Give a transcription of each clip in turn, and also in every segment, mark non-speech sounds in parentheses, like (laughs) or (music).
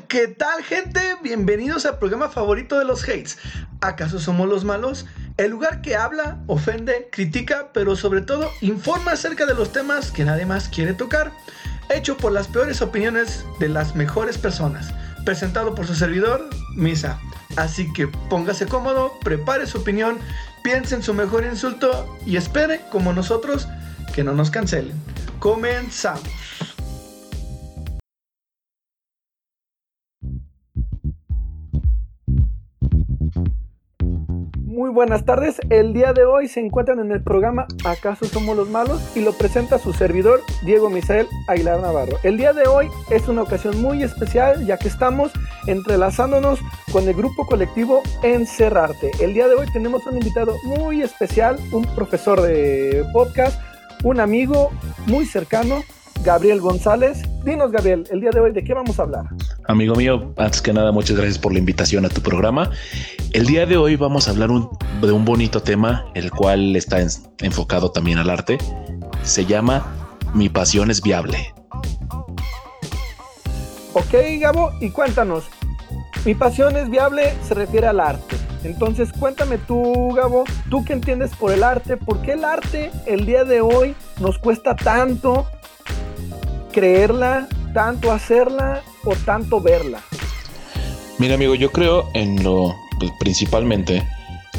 ¿qué tal gente? Bienvenidos al programa favorito de los hates. ¿Acaso somos los malos? El lugar que habla, ofende, critica, pero sobre todo informa acerca de los temas que nadie más quiere tocar. Hecho por las peores opiniones de las mejores personas. Presentado por su servidor, Misa. Así que póngase cómodo, prepare su opinión, piense en su mejor insulto y espere, como nosotros, que no nos cancelen. Comenzamos. Muy buenas tardes. El día de hoy se encuentran en el programa ¿Acaso somos los malos? y lo presenta su servidor Diego Misael Aguilar Navarro. El día de hoy es una ocasión muy especial ya que estamos entrelazándonos con el grupo colectivo Encerrarte. El día de hoy tenemos un invitado muy especial, un profesor de podcast, un amigo muy cercano, Gabriel González. Dinos Gabriel, el día de hoy de qué vamos a hablar. Amigo mío, antes que nada, muchas gracias por la invitación a tu programa. El día de hoy vamos a hablar de un bonito tema, el cual está enfocado también al arte. Se llama Mi pasión es viable. Ok, Gabo, y cuéntanos. Mi pasión es viable se refiere al arte. Entonces, cuéntame tú, Gabo, tú qué entiendes por el arte, por qué el arte el día de hoy nos cuesta tanto creerla, tanto hacerla o tanto verla? Mira, amigo, yo creo en lo pues, principalmente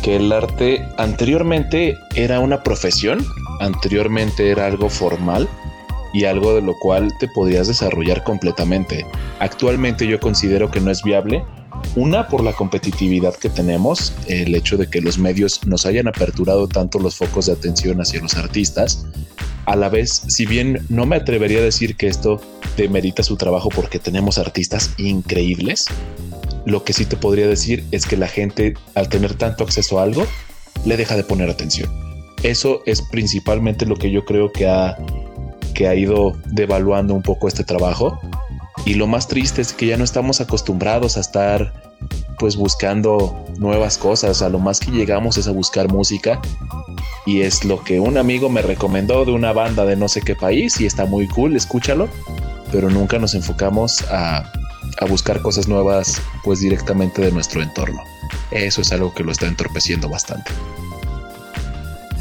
que el arte anteriormente era una profesión, anteriormente era algo formal y algo de lo cual te podías desarrollar completamente. Actualmente yo considero que no es viable. Una, por la competitividad que tenemos, el hecho de que los medios nos hayan aperturado tanto los focos de atención hacia los artistas, a la vez, si bien no me atrevería a decir que esto demerita su trabajo porque tenemos artistas increíbles, lo que sí te podría decir es que la gente al tener tanto acceso a algo, le deja de poner atención. Eso es principalmente lo que yo creo que ha, que ha ido devaluando un poco este trabajo. Y lo más triste es que ya no estamos acostumbrados a estar pues buscando nuevas cosas. A lo más que llegamos es a buscar música y es lo que un amigo me recomendó de una banda de no sé qué país y está muy cool, escúchalo, pero nunca nos enfocamos a, a buscar cosas nuevas pues directamente de nuestro entorno. Eso es algo que lo está entorpeciendo bastante.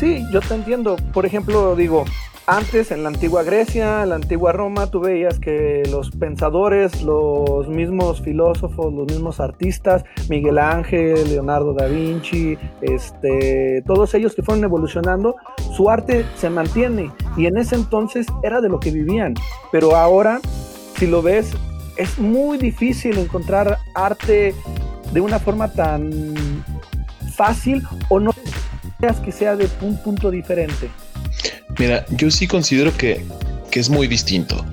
Sí, yo te entiendo. Por ejemplo, digo, antes en la antigua Grecia, en la antigua Roma, tú veías que los pensadores, los mismos filósofos, los mismos artistas, Miguel Ángel, Leonardo da Vinci, este, todos ellos que fueron evolucionando, su arte se mantiene y en ese entonces era de lo que vivían. Pero ahora, si lo ves, es muy difícil encontrar arte de una forma tan fácil o no que sea de un punto diferente. Mira, yo sí considero que, es muy distinto.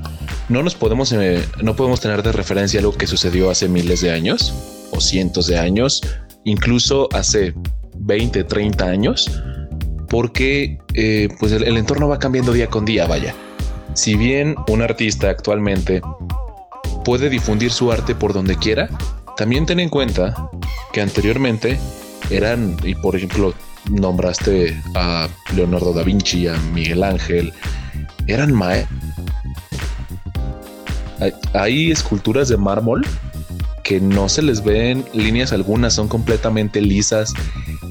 No nos podemos, eh, no podemos tener de referencia algo que sucedió hace miles de años o cientos de años, incluso hace 20, 30 años, porque eh, pues el entorno va cambiando día con día, vaya. Si bien un artista actualmente puede difundir su arte por donde quiera, también ten en cuenta que anteriormente eran, y por ejemplo, nombraste a Leonardo da Vinci, a Miguel Ángel, eran mae. Hay, esculturas de mármol que no se les ven líneas algunas, son completamente lisas,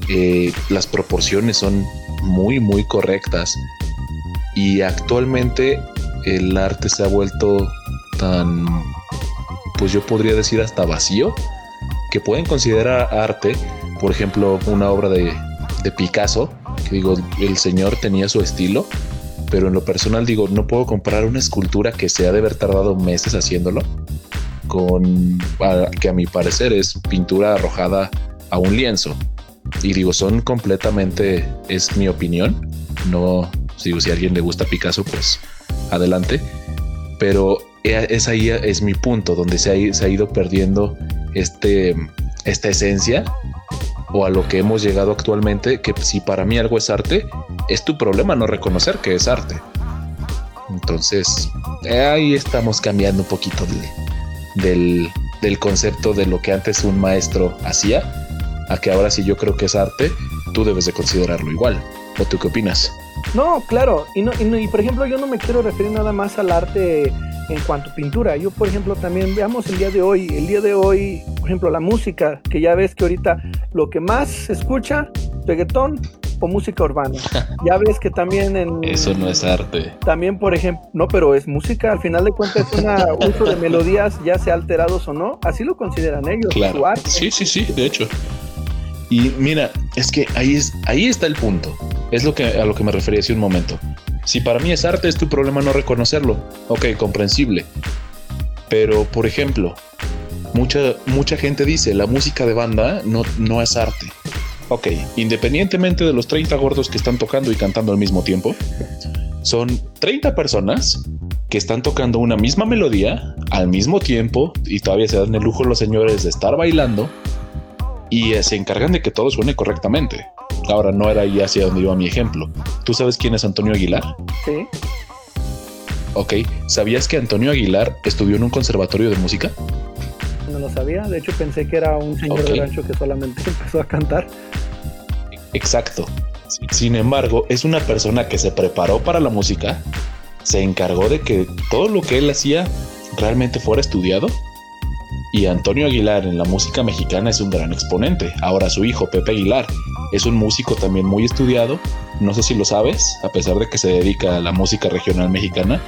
eh, las proporciones son muy, muy correctas. Y actualmente el arte se ha vuelto tan, pues yo podría decir hasta vacío, que pueden considerar arte, por ejemplo, una obra de de Picasso, que digo, el señor tenía su estilo, pero en lo personal digo, no puedo comprar una escultura que se ha de haber tardado meses haciéndolo, con que a mi parecer es pintura arrojada a un lienzo. Y digo, son completamente, es mi opinión, no, digo, si a alguien le gusta Picasso, pues adelante, pero e, esa ahí es mi punto, donde se ha, se ha ido perdiendo este, esta esencia o a lo que hemos llegado actualmente, que si para mí algo es arte, es tu problema no reconocer que es arte. Entonces, ahí estamos cambiando un poquito del, del concepto de lo que antes un maestro hacía, a que ahora si yo creo que es arte, tú debes de considerarlo igual. ¿O tú qué opinas? No, claro. Y, no, y, por ejemplo, yo no me quiero referir nada más al arte en cuanto a pintura. Yo, por ejemplo, también veamos el día de hoy, el día de hoy, por ejemplo, la música, que ya ves que ahorita lo que más se escucha, reggaetón o música urbana. (laughs) Ya ves que también en... Eso no es arte. También, por ejemplo, no, pero es música, al final de cuentas es un (laughs) uso de melodías, ya sea alterados o no, así lo consideran ellos. Claro. Sí, sí, sí, de hecho. Y mira, es que ahí, es, ahí está el punto. Es lo que, a lo que me refería hace un momento. Si para mí es arte, es tu problema no reconocerlo. Ok, comprensible. Pero, por ejemplo, mucha, mucha gente dice, la música de banda no, no es arte. Ok, independientemente de los 30 gordos que están tocando y cantando al mismo tiempo, son 30 personas que están tocando una misma melodía al mismo tiempo y todavía se dan el lujo los señores de estar bailando y se encargan de que todo suene correctamente. Ahora no era ahí hacia donde iba mi ejemplo. ¿Tú sabes quién es Antonio Aguilar? Sí. Ok, ¿sabías que Antonio Aguilar estudió en un conservatorio de música? No lo sabía, de hecho pensé que era un señor de rancho que solamente (laughs) empezó a cantar. Exacto. Sin embargo, es una persona que se preparó para la música, se encargó de que todo lo que él hacía realmente fuera estudiado y Antonio Aguilar en la música mexicana es un gran exponente. Ahora su hijo, Pepe Aguilar, es un músico también muy estudiado. No sé si lo sabes, a pesar de que se dedica a la música regional mexicana,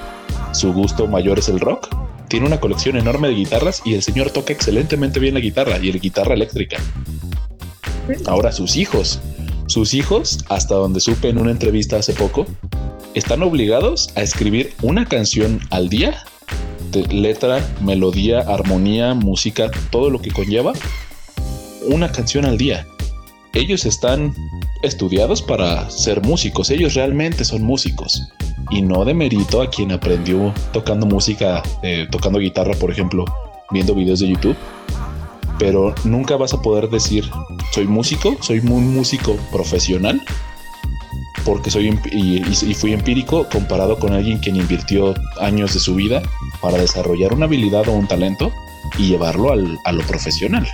su gusto mayor es el rock. Tiene una colección enorme de guitarras y el señor toca excelentemente bien la guitarra y la guitarra eléctrica. Ahora sus hijos, sus hijos, hasta donde supe en una entrevista hace poco, están obligados a escribir una canción al día letra, melodía, armonía, música, todo lo que conlleva una canción al día. Ellos están estudiados para ser músicos, ellos realmente son músicos. Y no de mérito a quien aprendió tocando música, eh, tocando guitarra, por ejemplo, viendo videos de YouTube. Pero nunca vas a poder decir, soy músico, soy un músico profesional, porque soy y, fui empírico comparado con alguien quien invirtió años de su vida para desarrollar una habilidad o un talento y llevarlo a lo profesional.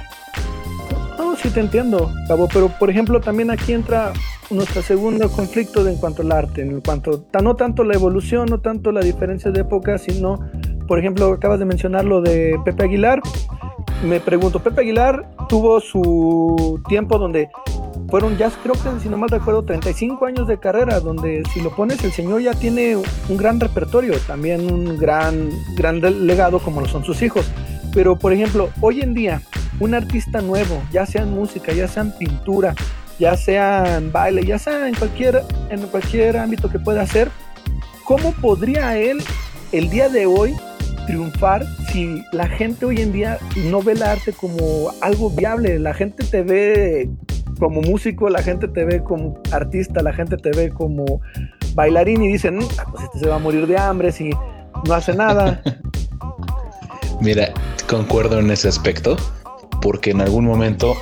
Sí te entiendo, Cabo, pero por ejemplo también aquí entra nuestro segundo conflicto de en cuanto al arte, en cuanto no tanto la evolución, no tanto la diferencia de época, sino, por ejemplo, acabas de mencionar lo de Pepe Aguilar. Me pregunto, Pepe Aguilar tuvo su tiempo donde fueron ya creo que si no mal recuerdo 35 años de carrera donde si lo pones el señor ya tiene un gran repertorio también un gran gran legado como lo son sus hijos pero por ejemplo hoy en día un artista nuevo ya sea en música ya sea en pintura ya sea en baile ya sea en cualquier en cualquier ámbito que pueda hacer cómo podría él el día de hoy triunfar si la gente hoy en día no ve el arte como algo viable la gente te ve como músico, la gente te ve como artista, la gente te ve como bailarín y dicen, mm, ah, pues este se va a morir de hambre si no hace nada. (laughs) Mira, concuerdo en ese aspecto, porque en algún momento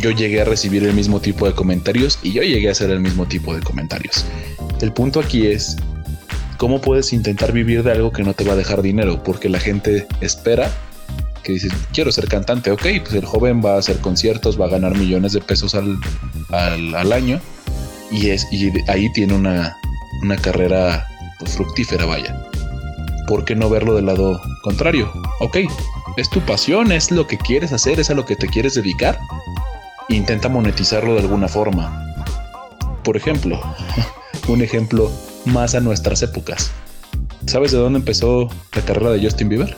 yo llegué a recibir el mismo tipo de comentarios y yo llegué a hacer el mismo tipo de comentarios. El punto aquí es, ¿cómo puedes intentar vivir de algo que no te va a dejar dinero? Porque la gente espera que dices, quiero ser cantante, ok, pues el joven va a hacer conciertos, va a ganar millones de pesos al, al, año y, es, y ahí tiene una, una carrera pues, fructífera, vaya. ¿Por qué no verlo del lado contrario? Ok, es tu pasión, es lo que quieres hacer, es a lo que te quieres dedicar. Intenta monetizarlo de alguna forma. Por ejemplo, (laughs) un ejemplo más a nuestras épocas. ¿Sabes de dónde empezó la carrera de Justin Bieber?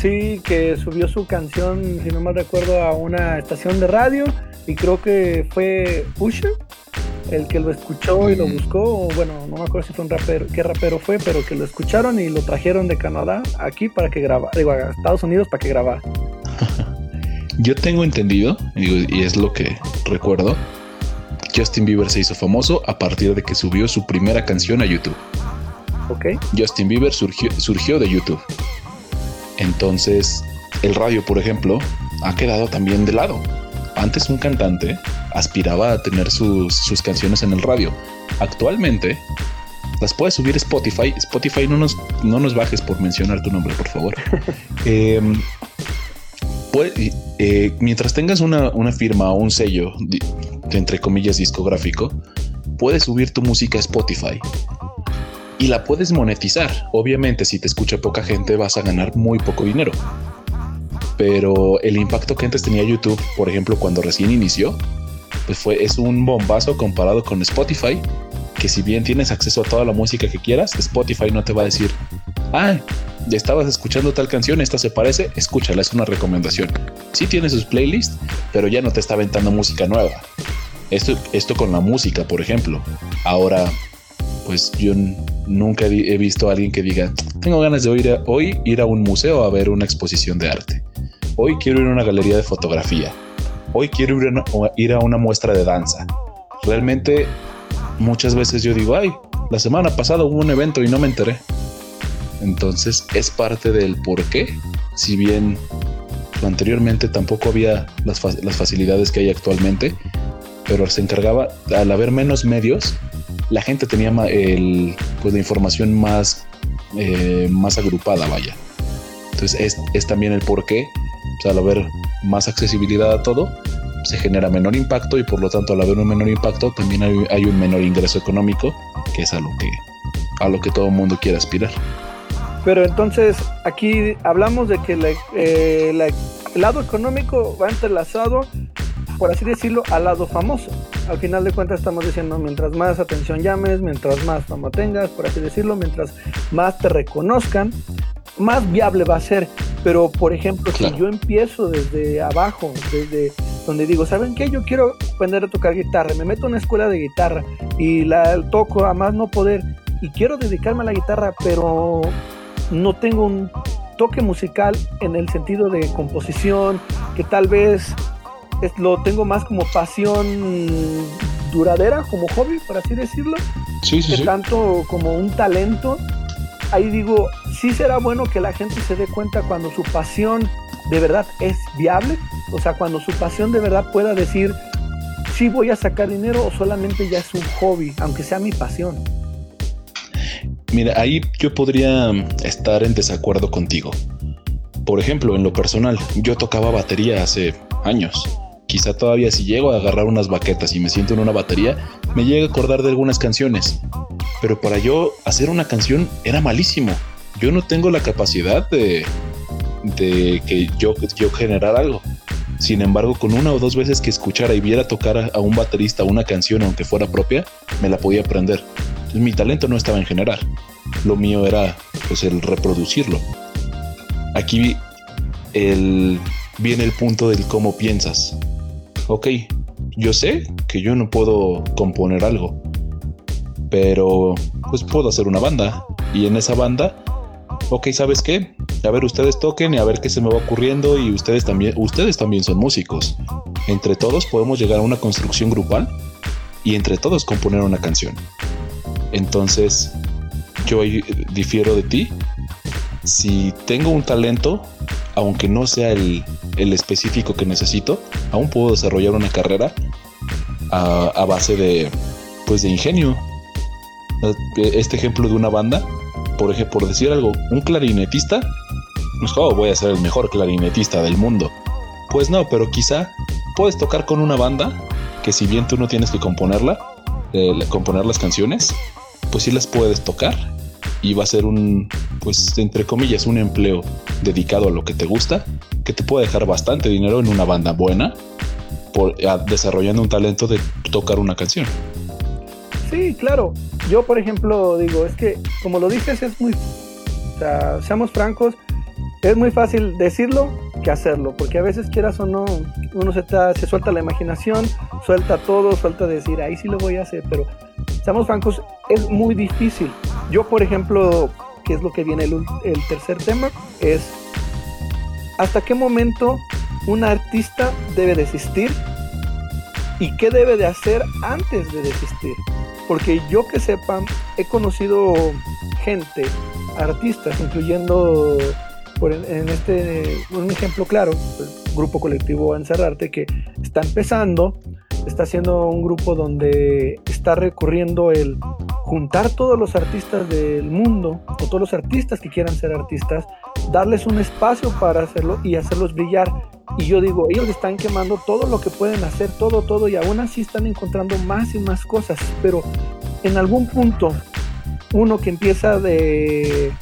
Sí, que subió su canción, si no mal recuerdo, a una estación de radio y creo que fue Usher el que lo escuchó y lo mm. buscó, bueno, no me acuerdo si fue un rapero, qué rapero fue, pero que lo escucharon y lo trajeron de Canadá aquí para que grabara, digo, a Estados Unidos para que grabara. (laughs) Yo tengo entendido, y es lo que recuerdo, Justin Bieber se hizo famoso a partir de que subió su primera canción a YouTube. Ok. Justin Bieber surgió, surgió de YouTube. Entonces, el radio, por ejemplo, ha quedado también de lado. Antes un cantante aspiraba a tener sus, canciones en el radio. Actualmente las puedes subir a Spotify. Spotify no nos, no nos bajes por mencionar tu nombre, por favor. (laughs) Em, eh, mientras tengas una, firma o un sello, entre comillas, discográfico, puedes subir tu música a Spotify. y la puedes monetizar. Obviamente, si te escucha poca gente, vas a ganar muy poco dinero. Pero el impacto que antes tenía YouTube, por ejemplo, cuando recién inició, pues fue, es un bombazo comparado con Spotify, que si bien tienes acceso a toda la música que quieras, Spotify no te va a decir, ah, ya estabas escuchando tal canción, esta se parece, escúchala, es una recomendación. Sí tiene sus playlists, pero ya no te está aventando música nueva. Esto, esto con la música, por ejemplo. Ahora, pues yo nunca he visto a alguien que diga, tengo ganas de hoy, hoy ir a un museo a ver una exposición de arte. Hoy quiero ir a una galería de fotografía. Hoy quiero ir a, una muestra de danza. Realmente muchas veces yo digo, ay, la semana pasada hubo un evento y no me enteré. Entonces es parte del por qué, si bien anteriormente tampoco había las, facilidades que hay actualmente, pero se encargaba, al haber menos medios, la gente tenía el, pues, la información más, eh, más agrupada, vaya. Entonces es, también el por qué, al haber más accesibilidad a todo, se genera menor impacto y por lo tanto al haber un menor impacto también hay, hay un menor ingreso económico, que es a lo que, a lo que todo el mundo quiere aspirar. Pero entonces aquí hablamos de que eh, el lado económico va entrelazado, por así decirlo, al lado famoso. Al final de cuentas estamos diciendo, mientras más atención llames, mientras más fama tengas, por así decirlo, mientras más te reconozcan, más viable va a ser. Pero, por ejemplo, si yo empiezo desde abajo, desde donde digo, ¿saben qué? Yo quiero aprender a tocar guitarra, me meto en una escuela de guitarra y la toco a más no poder y quiero dedicarme a la guitarra, pero no tengo un toque musical en el sentido de composición, que tal vez lo tengo más como pasión duradera, como hobby, por así decirlo, sí, que tanto como un talento. Ahí digo, sí será bueno que la gente se dé cuenta cuando su pasión de verdad es viable, o sea, cuando su pasión de verdad pueda decir, sí voy a sacar dinero o solamente ya es un hobby, aunque sea mi pasión. Mira, ahí yo podría estar en desacuerdo contigo. Por ejemplo, en lo personal, yo tocaba batería hace años. Quizá todavía si llego a agarrar unas baquetas y me siento en una batería, me llega a acordar de algunas canciones. Pero para yo hacer una canción era malísimo. Yo no tengo la capacidad de, de que yo, yo generar algo. Sin embargo, con una o dos veces que escuchara y viera tocar a, a un baterista una canción, aunque fuera propia, me la podía aprender mi talento no estaba en generar. Lo mío era pues el reproducirlo. Aquí el, viene el punto del cómo piensas. Ok, yo sé que yo no puedo componer algo, pero pues puedo hacer una banda. Y en esa banda, ok, ¿sabes qué? A ver, ustedes toquen y a ver qué se me va ocurriendo y ustedes también, ustedes también son músicos. Entre todos podemos llegar a una construcción grupal y entre todos componer una canción. Entonces, yo difiero de ti. Si tengo un talento, aunque no sea el, específico que necesito, aún puedo desarrollar una carrera a, base de, pues, de ingenio. Este ejemplo de una banda, por ejemplo, por decir algo, un clarinetista, pues, oh, voy a ser el mejor clarinetista del mundo. Pues no, pero quizá puedes tocar con una banda que si bien tú no tienes que componerla, eh, componer las canciones, pues sí las puedes tocar y va a ser un, pues entre comillas, un empleo dedicado a lo que te gusta, que te puede dejar bastante dinero en una banda buena, por, desarrollando un talento de tocar una canción. Sí, claro. Yo, por ejemplo, digo, es que, como lo dices, es muy, seamos francos, es muy fácil decirlo que hacerlo, porque a veces quieras o no, uno se, se suelta la imaginación, suelta todo, suelta decir, ahí sí lo voy a hacer, pero seamos francos, es muy difícil. Yo, por ejemplo, que es lo que viene el, el tercer tema, es hasta qué momento un artista debe desistir y qué debe de hacer antes de desistir. Porque yo que sepa, he conocido gente, artistas, incluyendo por en, este, un ejemplo claro, el grupo colectivo Encerrarte, que está empezando, está haciendo un grupo donde está recurriendo el juntar todos los artistas del mundo o todos los artistas que quieran ser artistas, darles un espacio para hacerlo y hacerlos brillar. Y yo digo, ellos están quemando todo lo que pueden hacer, todo, todo, y aún así están encontrando más y más cosas, pero en algún punto uno que empieza de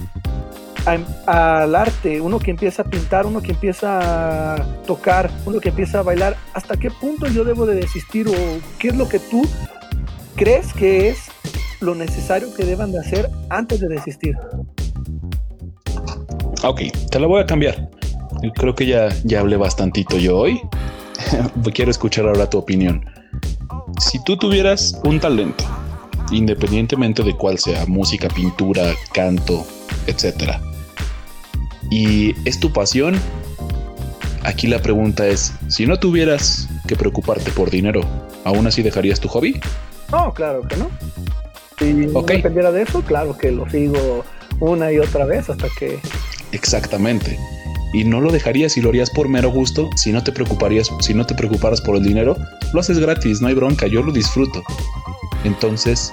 al arte, uno que empieza a pintar, uno que empieza a tocar, uno que empieza a bailar, ¿hasta qué punto yo debo de desistir o qué es lo que tú crees que es lo necesario que deban de hacer antes de desistir? Ok, te la voy a cambiar. Creo que ya, ya hablé bastantito yo hoy. (laughs) Quiero escuchar ahora tu opinión. Si tú tuvieras un talento, independientemente de cuál sea, música, pintura, canto, etcétera, y es tu pasión, aquí la pregunta es, si no tuvieras que preocuparte por dinero, ¿aún así dejarías tu hobby? No, claro que no. Si no dependiera de eso, claro que lo sigo una y otra vez hasta que... Exactamente. Y no lo dejarías y lo harías por mero gusto si no te preocuparías, si no te preocuparas por el dinero, lo haces gratis, no hay bronca, yo lo disfruto. Entonces,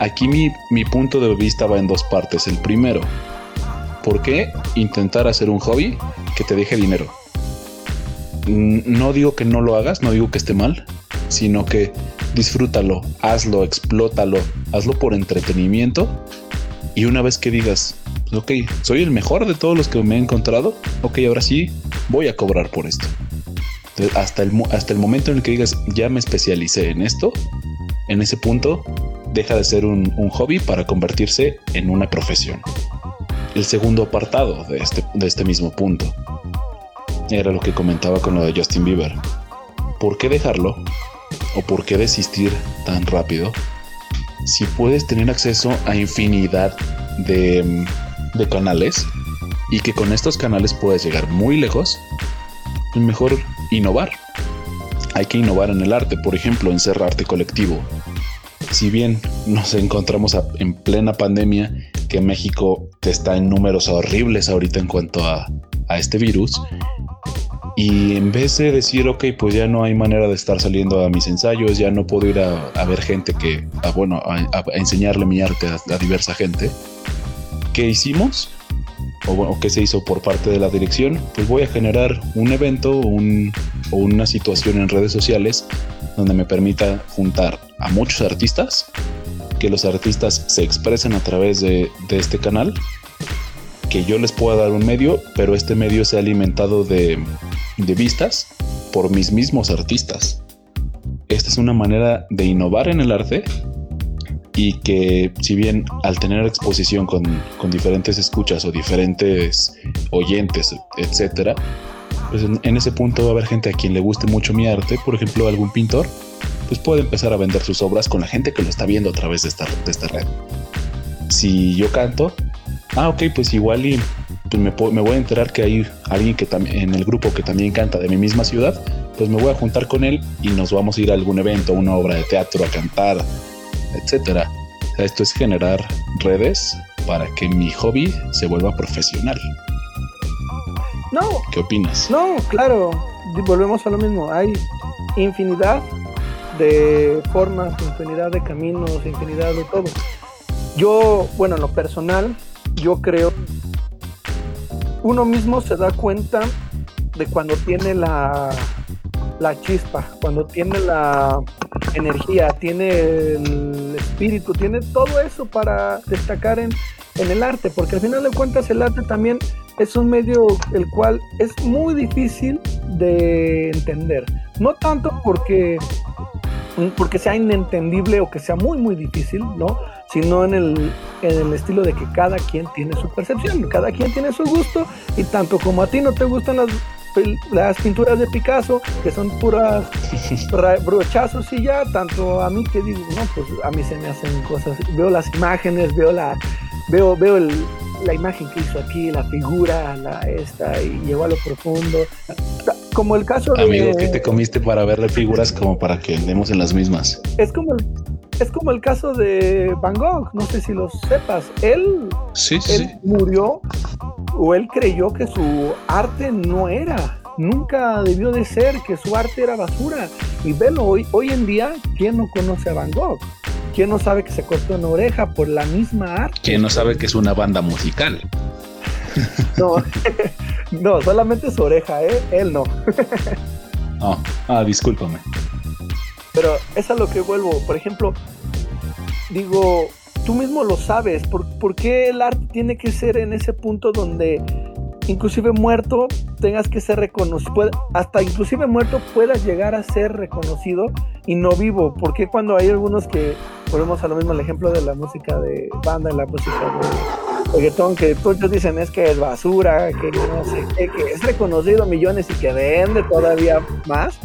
aquí mi, mi punto de vista va en dos partes. El primero, ¿Por qué intentar hacer un hobby que te deje dinero? No digo que no lo hagas, no digo que esté mal, sino que disfrútalo, hazlo, explótalo, hazlo por entretenimiento. Y una vez que digas, ok, soy el mejor de todos los que me he encontrado, ok, ahora sí voy a cobrar por esto. hasta, el, hasta el momento en el que digas, ya me especialicé en esto, en ese punto deja de ser un hobby para convertirse en una profesión el segundo apartado de este, de este mismo punto. Era lo que comentaba con lo de Justin Bieber. ¿Por qué dejarlo? ¿O por qué desistir tan rápido? Si puedes tener acceso a infinidad de, de canales y que con estos canales puedes llegar muy lejos, es mejor innovar. Hay que innovar en el arte, por ejemplo, en ser arte colectivo. Si bien nos encontramos en plena pandemia que México está en números horribles ahorita en cuanto a, este virus. Y en vez de decir, ok, pues ya no hay manera de estar saliendo a mis ensayos, ya no puedo ir a, ver gente que, bueno, a, enseñarle mi arte a, diversa gente, ¿qué hicimos? O bueno, ¿qué se hizo por parte de la dirección? Pues voy a generar un evento un, o una situación en redes sociales donde me permita juntar a muchos artistas que los artistas se expresen a través de, este canal, que yo les pueda dar un medio, pero este medio sea alimentado de, de vistas por mis mismos artistas. Esta es una manera de innovar en el arte y que si bien al tener exposición con, con diferentes escuchas o diferentes oyentes, etcétera, pues en, en, ese punto va a haber gente a quien le guste mucho mi arte, por ejemplo algún pintor, pues puede empezar a vender sus obras con la gente que lo está viendo a través de esta, de esta red. Si yo canto, ah, ok, pues igual y pues me, me, voy a enterar que hay alguien que en el grupo que también canta de mi misma ciudad, pues me voy a juntar con él y nos vamos a ir a algún evento, una obra de teatro, a cantar, etcétera. esto es generar redes para que mi hobby se vuelva profesional. No. ¿Qué opinas? No, claro. Volvemos a lo mismo. Hay infinidad de formas, infinidad de caminos, infinidad de todo. Yo, bueno, en lo personal, yo creo, uno mismo se da cuenta de cuando tiene la, la chispa, cuando tiene la energía, tiene el espíritu, tiene todo eso para destacar en, en el arte, porque al final de cuentas el arte también es un medio el cual es muy difícil de entender. No tanto porque porque sea inentendible o que sea muy, muy difícil, ¿no? Sino en el, en el estilo de que cada quien tiene su percepción, cada quien tiene su gusto, y tanto como a ti no te gustan las, las pinturas de Picasso, que son puras (laughs) brochazos y ya, tanto a mí que digo, no, pues a mí se me hacen cosas, veo las imágenes, veo la, veo, veo el, la imagen que hizo aquí, la figura, la esta, y llegó a lo profundo. Como el caso de. Amigo, que te comiste para verle figuras como para que andemos en las mismas? Es como el, es como el caso de Van Gogh, no sé si lo sepas. Él, sí, murió o él creyó que su arte no era. Nunca debió de ser, que su arte era basura. Y velo, hoy, hoy en día, ¿quién no conoce a Van Gogh? ¿Quién no sabe que se cortó una oreja por la misma arte? ¿Quién no sabe que es una banda musical? (laughs) No, (laughs) no, solamente su oreja, ¿eh? Él no. (laughs) oh, ah, discúlpame. Pero es a lo que vuelvo. Por ejemplo, digo, tú mismo lo sabes. ¿Por, ¿Por, qué el arte tiene que ser en ese punto donde inclusive muerto tengas que ser reconocido? Hasta inclusive muerto puedas llegar a ser reconocido y no vivo. ¿Por qué cuando hay algunos que, volvemos a lo mismo, el ejemplo de la música de banda, la música de reggaetón, que muchos dicen es que es basura, que no sé qué, que es reconocido millones y que vende todavía más?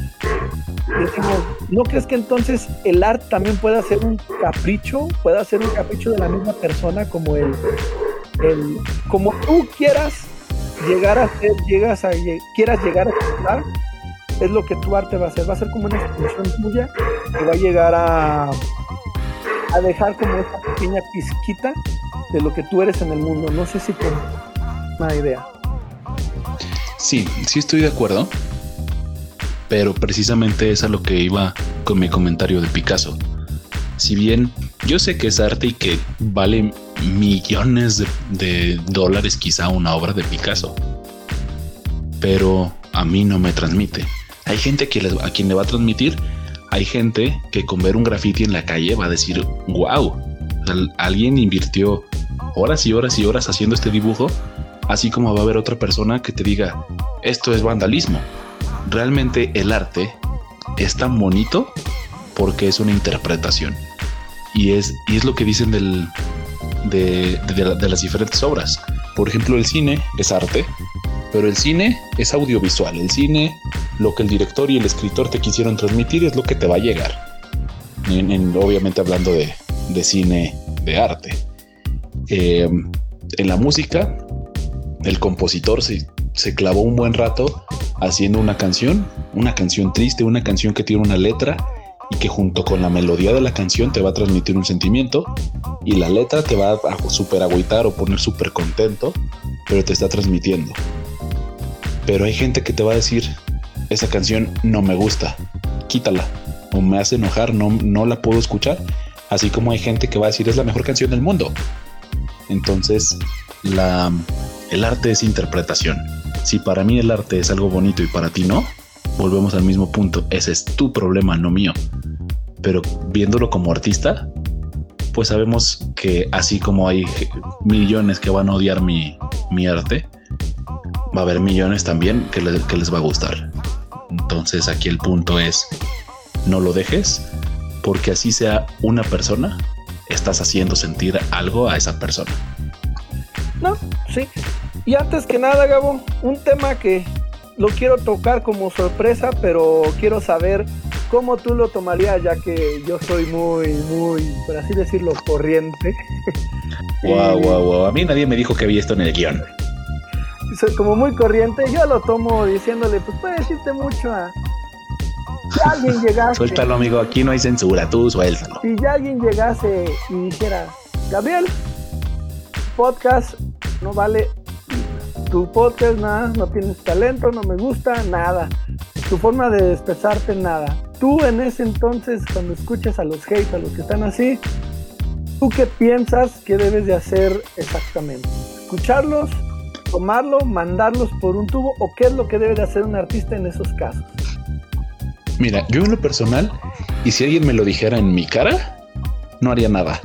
Decimos, ¿no crees que entonces el arte también pueda ser un capricho? Pueda ser un capricho de la misma persona como el, el como tú quieras llegar a ser, llegas a, quieras llegar a estar, es lo que tu arte va a hacer. Va a ser como una expresión tuya que va a llegar a, a dejar como esa pequeña pizquita de lo que tú eres en el mundo. No sé si con una idea. Sí, sí estoy de acuerdo pero precisamente es a lo que iba con mi comentario de Picasso. Si bien yo sé que es arte y que vale millones de, dólares quizá una obra de Picasso, pero a mí no me transmite. Hay gente a quien le va a transmitir, hay gente que con ver un graffiti en la calle va a decir, wow, alguien invirtió horas y horas y horas haciendo este dibujo, así como va a haber otra persona que te diga, esto es vandalismo realmente el arte es tan bonito porque es una interpretación. Y es, y es lo que dicen del, de, las diferentes obras. Por ejemplo, el cine es arte, pero el cine es audiovisual. El cine, lo que el director y el escritor te quisieron transmitir es lo que te va a llegar. obviamente hablando de, de, cine de arte. Eh, en la música, el compositor se, se clavó un buen rato haciendo una canción, una canción triste, una canción que tiene una letra y que junto con la melodía de la canción te va a transmitir un sentimiento y la letra te va a super agüitar o poner súper contento, pero te está transmitiendo. Pero hay gente que te va a decir, esa canción no me gusta, quítala, o me hace enojar, no, no la puedo escuchar, así como hay gente que va a decir, es la mejor canción del mundo. Entonces, el arte es interpretación si para mí el arte es algo bonito y para ti no, volvemos al mismo punto. Ese es tu problema, no mío. Pero viéndolo como artista, pues sabemos que así como hay millones que van a odiar mi, arte, va a haber millones también que, que les va a gustar. Entonces aquí el punto es, no lo dejes, porque así sea una persona, estás haciendo sentir algo a esa persona. No, sí, y antes que nada, Gabo, un tema que lo quiero tocar como sorpresa, pero quiero saber cómo tú lo tomarías, ya que yo soy muy, muy, por así decirlo, corriente. Wow, wow, wow. A mí nadie me dijo que había esto en el guion. Soy como muy corriente, yo lo tomo diciéndole, pues puede decirte mucho a. Si alguien llegase. Suéltalo, amigo, aquí no hay censura, tú suéltalo. Si ya alguien llegase y dijera, Gabriel, podcast no vale tu podcast, nada, no tienes talento, no me gusta, nada. Tu forma de expresarte, nada. Tú en ese entonces, cuando escuchas a los haters, a los que están así, ¿tú qué piensas que debes de hacer exactamente? ¿Escucharlos, tomarlo, mandarlos por un tubo o qué es lo que debe de hacer un artista en esos casos? Mira, yo en lo personal, y si alguien me lo dijera en mi cara, no haría nada.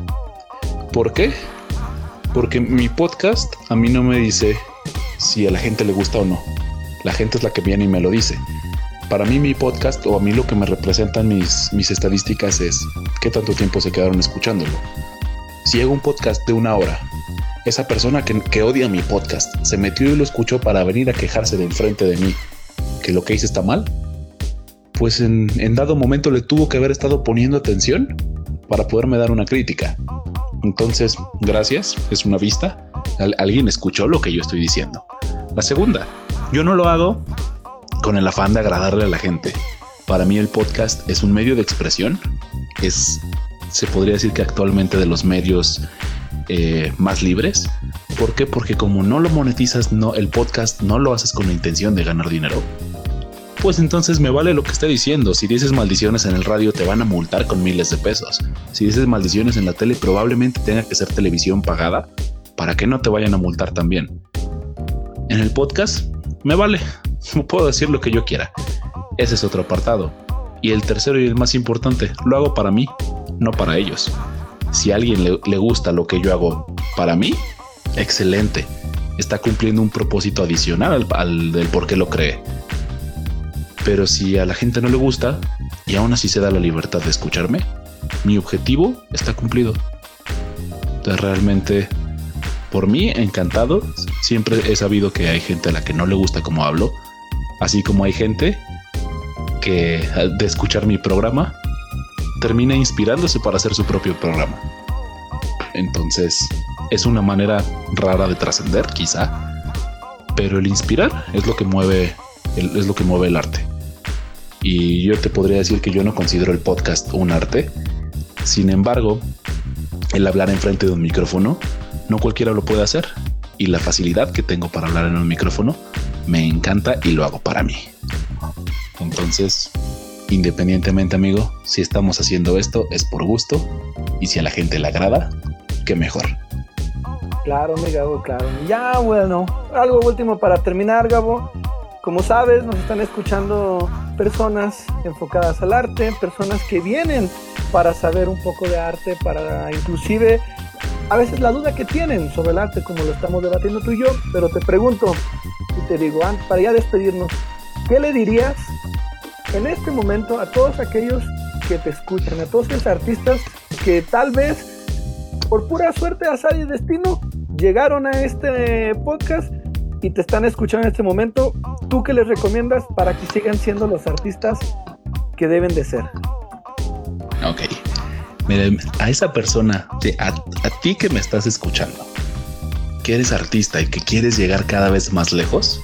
¿Por qué? Porque mi podcast a mí no me dice si a la gente le gusta o no. La gente es la que viene y me lo dice. Para mí mi podcast o a mí lo que me representan mis, mis estadísticas es qué tanto tiempo se quedaron escuchándolo. Si hago un podcast de una hora, esa persona que, que odia mi podcast se metió y lo escuchó para venir a quejarse de enfrente de mí que lo que hice está mal, pues en, en dado momento le tuvo que haber estado poniendo atención para poderme dar una crítica. Entonces, gracias, es una vista. Alguien escuchó lo que yo estoy diciendo. La segunda, yo no lo hago con el afán de agradarle a la gente. Para mí el podcast es un medio de expresión. Es, se podría decir que actualmente de los medios eh, más libres. ¿Por qué? Porque como no lo monetizas, no, el podcast no lo haces con la intención de ganar dinero pues entonces me vale lo que esté diciendo. Si dices maldiciones en el radio te van a multar con miles de pesos. Si dices maldiciones en la tele probablemente tenga que ser televisión pagada para que no te vayan a multar también. En el podcast me vale, (laughs) puedo decir lo que yo quiera. Ese es otro apartado. Y el tercero y el más importante, lo hago para mí, no para ellos. Si a alguien le, gusta lo que yo hago para mí, excelente. Está cumpliendo un propósito adicional al, del por qué lo cree. Pero si a la gente no le gusta y aún así se da la libertad de escucharme, mi objetivo está cumplido. Entonces realmente, por mí, encantado. Siempre he sabido que hay gente a la que no le gusta cómo hablo, así como hay gente que de escuchar mi programa termina inspirándose para hacer su propio programa. Entonces, es una manera rara de trascender, quizá, pero el inspirar es lo que mueve, es lo que mueve el arte. Y yo te podría decir que yo no considero el podcast un arte. Sin embargo, el hablar enfrente de un micrófono, no cualquiera lo puede hacer. Y la facilidad que tengo para hablar en un micrófono me encanta y lo hago para mí. Entonces, independientemente, amigo, si estamos haciendo esto es por gusto y si a la gente le agrada, qué mejor. Claro, mi Gabo, claro. Ya, bueno, algo último para terminar, Gabo. Como sabes, nos están escuchando personas enfocadas al arte, personas que vienen para saber un poco de arte, para inclusive a veces la duda que tienen sobre el arte, como lo estamos debatiendo tú y yo, pero te pregunto y te digo, para ya despedirnos, ¿qué le dirías en este momento a todos aquellos que te escuchan, a todos esos artistas que tal vez por pura suerte, azar y destino llegaron a este podcast y te están escuchando en este momento, ¿tú qué les recomiendas para que sigan siendo los artistas que deben de ser? Miren, a esa persona, a, a ti que me estás escuchando, que eres artista y que quieres llegar cada vez más lejos,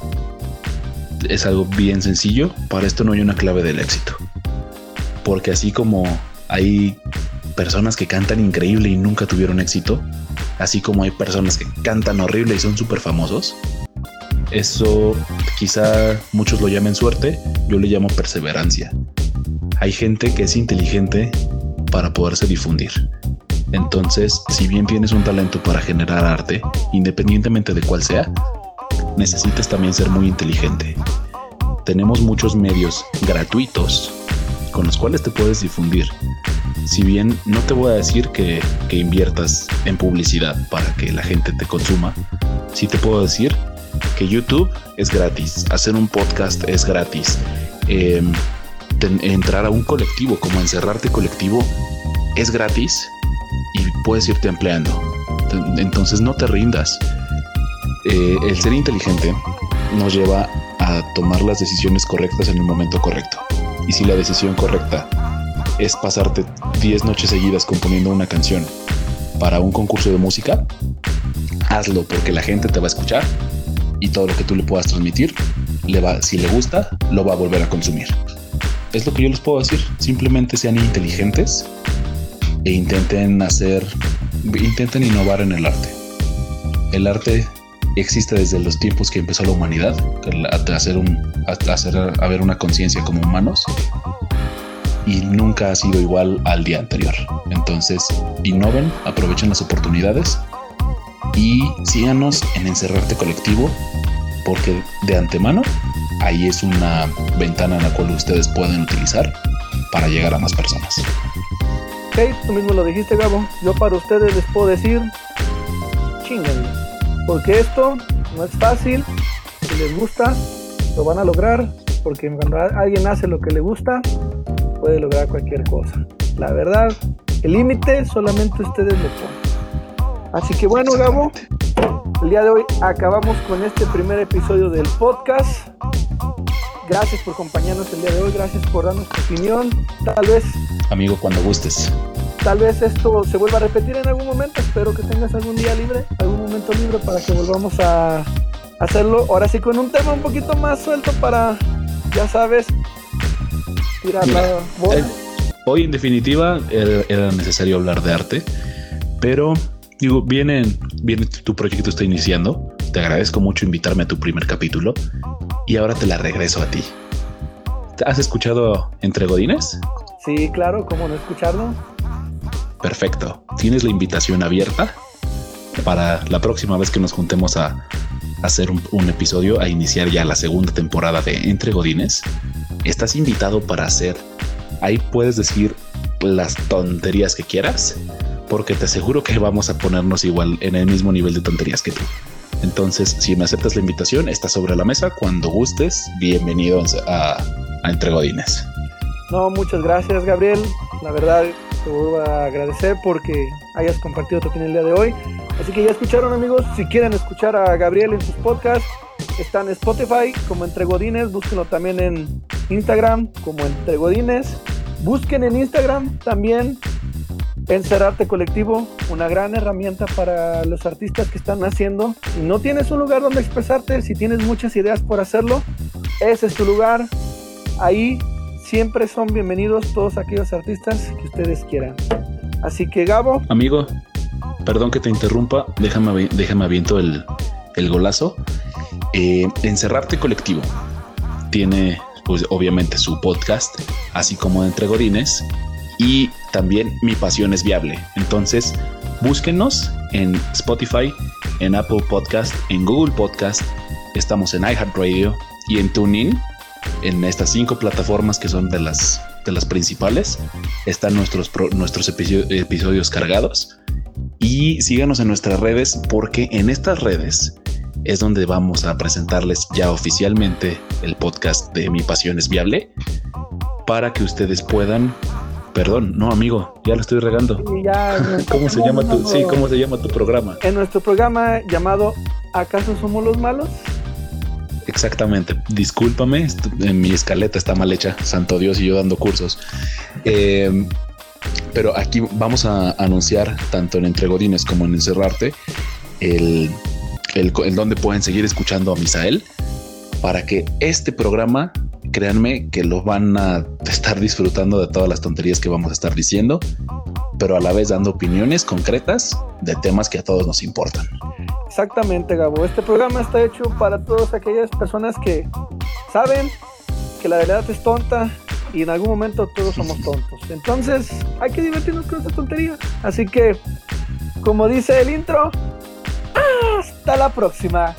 es algo bien sencillo. Para esto no hay una clave del éxito. Porque así como hay personas que cantan increíble y nunca tuvieron éxito, así como hay personas que cantan horrible y son súper famosos, eso quizá muchos lo llamen suerte, yo le llamo perseverancia. Hay gente que es inteligente para poderse difundir. Entonces, si bien tienes un talento para generar arte, independientemente de cuál sea, necesitas también ser muy inteligente. Tenemos muchos medios gratuitos con los cuales te puedes difundir. Si bien no te voy a decir que, inviertas en publicidad para que la gente te consuma, sí te puedo decir que YouTube es gratis, hacer un podcast es gratis, em, entrar a un colectivo como encerrarte colectivo es gratis y puedes irte empleando. Entonces no te rindas. Eh, el ser inteligente nos lleva a tomar las decisiones correctas en el momento correcto. Y si la decisión correcta es pasarte 10 noches seguidas componiendo una canción para un concurso de música, hazlo porque la gente te va a escuchar y todo lo que tú le puedas transmitir, le va, si le gusta, lo va a volver a consumir. Es lo que yo les puedo decir. Simplemente sean inteligentes e intenten hacer, intenten innovar en el arte. El arte existe desde los tiempos que empezó la humanidad, a hacer, un, hacer haber una conciencia como humanos y nunca ha sido igual al día anterior. Entonces, innoven, aprovechen las oportunidades y síganos en Encerrarte Colectivo porque de antemano ahí es una ventana en la cual ustedes pueden utilizar para llegar a más personas. Ok, tú mismo lo dijiste, Gabo. Yo para ustedes les puedo decir, chingan porque esto no es fácil, si les gusta, lo van a lograr, porque cuando alguien hace lo que le gusta, puede lograr cualquier cosa. La verdad, el límite solamente ustedes lo ponen. Así que bueno, Gabo, el día de hoy acabamos con este primer episodio del podcast. Gracias por acompañarnos el día de hoy, gracias por darnos tu opinión. Tal vez... Amigo, cuando gustes tal vez esto se vuelva a repetir en algún momento. Espero que tengas algún día libre, algún momento libre para que volvamos a hacerlo. Ahora sí con un tema un poquito más suelto para, ya sabes, tirar la bola. Eh, hoy en definitiva era, necesario hablar de arte, pero digo, viene, viene tu proyecto está iniciando. Te agradezco mucho invitarme a tu primer capítulo y ahora te la regreso a ti. ¿Has escuchado Entre Godines? Sí, claro, ¿cómo no escucharlo? Perfecto. Tienes la invitación abierta para la próxima vez que nos juntemos a, hacer un, episodio, a iniciar ya la segunda temporada de Entre Godines. Estás invitado para hacer, ahí puedes decir las tonterías que quieras, porque te aseguro que vamos a ponernos igual en el mismo nivel de tonterías que tú. Entonces, si me aceptas la invitación, está sobre la mesa. Cuando gustes, bienvenido a, a Entre Godines. No, muchas gracias, Gabriel. La verdad, te vuelvo a agradecer porque hayas compartido tu opinión el día de hoy. Así que ya escucharon, amigos. Si quieren escuchar a Gabriel en sus podcasts, está en Spotify como Entre Godines. Búsquenlo también en Instagram como Entre Godines. Busquen en Instagram también Encerrarte Colectivo, una gran herramienta para los artistas que están haciendo. Si no tienes un lugar donde expresarte, si tienes muchas ideas por hacerlo, ese es tu lugar. Ahí siempre son bienvenidos todos aquellos artistas que ustedes quieran. Así que Gabo. Amigo, perdón que te interrumpa, déjame, déjame aviento el, el golazo. Eh, Encerrarte Colectivo tiene pues obviamente su podcast, así como Entre Godines y también Mi Pasión es Viable. Entonces, búsquenos en Spotify, en Apple Podcast, en Google Podcast, estamos en iHeartRadio y en TuneIn. En estas cinco plataformas que son de las, de las principales, están nuestros, nuestros episodios cargados. Y síganos en nuestras redes porque en estas redes es donde vamos a presentarles ya oficialmente el podcast de Mi Pasión es Viable para que ustedes puedan Perdón, no, amigo, ya lo estoy regando. (laughs) ¿Cómo se llama tu, sí, cómo se llama tu programa? En nuestro programa llamado ¿Acaso somos los malos? Exactamente. Discúlpame, en mi escaleta está mal hecha. Santo Dios y yo dando cursos. Eh, pero aquí vamos a anunciar tanto en Entregodines como en Encerrarte el, el, el donde pueden seguir escuchando a Misael para que este programa créanme que lo van a estar disfrutando de todas las tonterías que vamos a estar diciendo, pero a la vez dando opiniones concretas de temas que a todos nos importan. Exactamente, Gabo. Este programa está hecho para todas aquellas personas que saben que la realidad es tonta y en algún momento todos (laughs) somos tontos. Entonces hay que divertirnos con esta tontería. Así que, como dice el intro, hasta la próxima.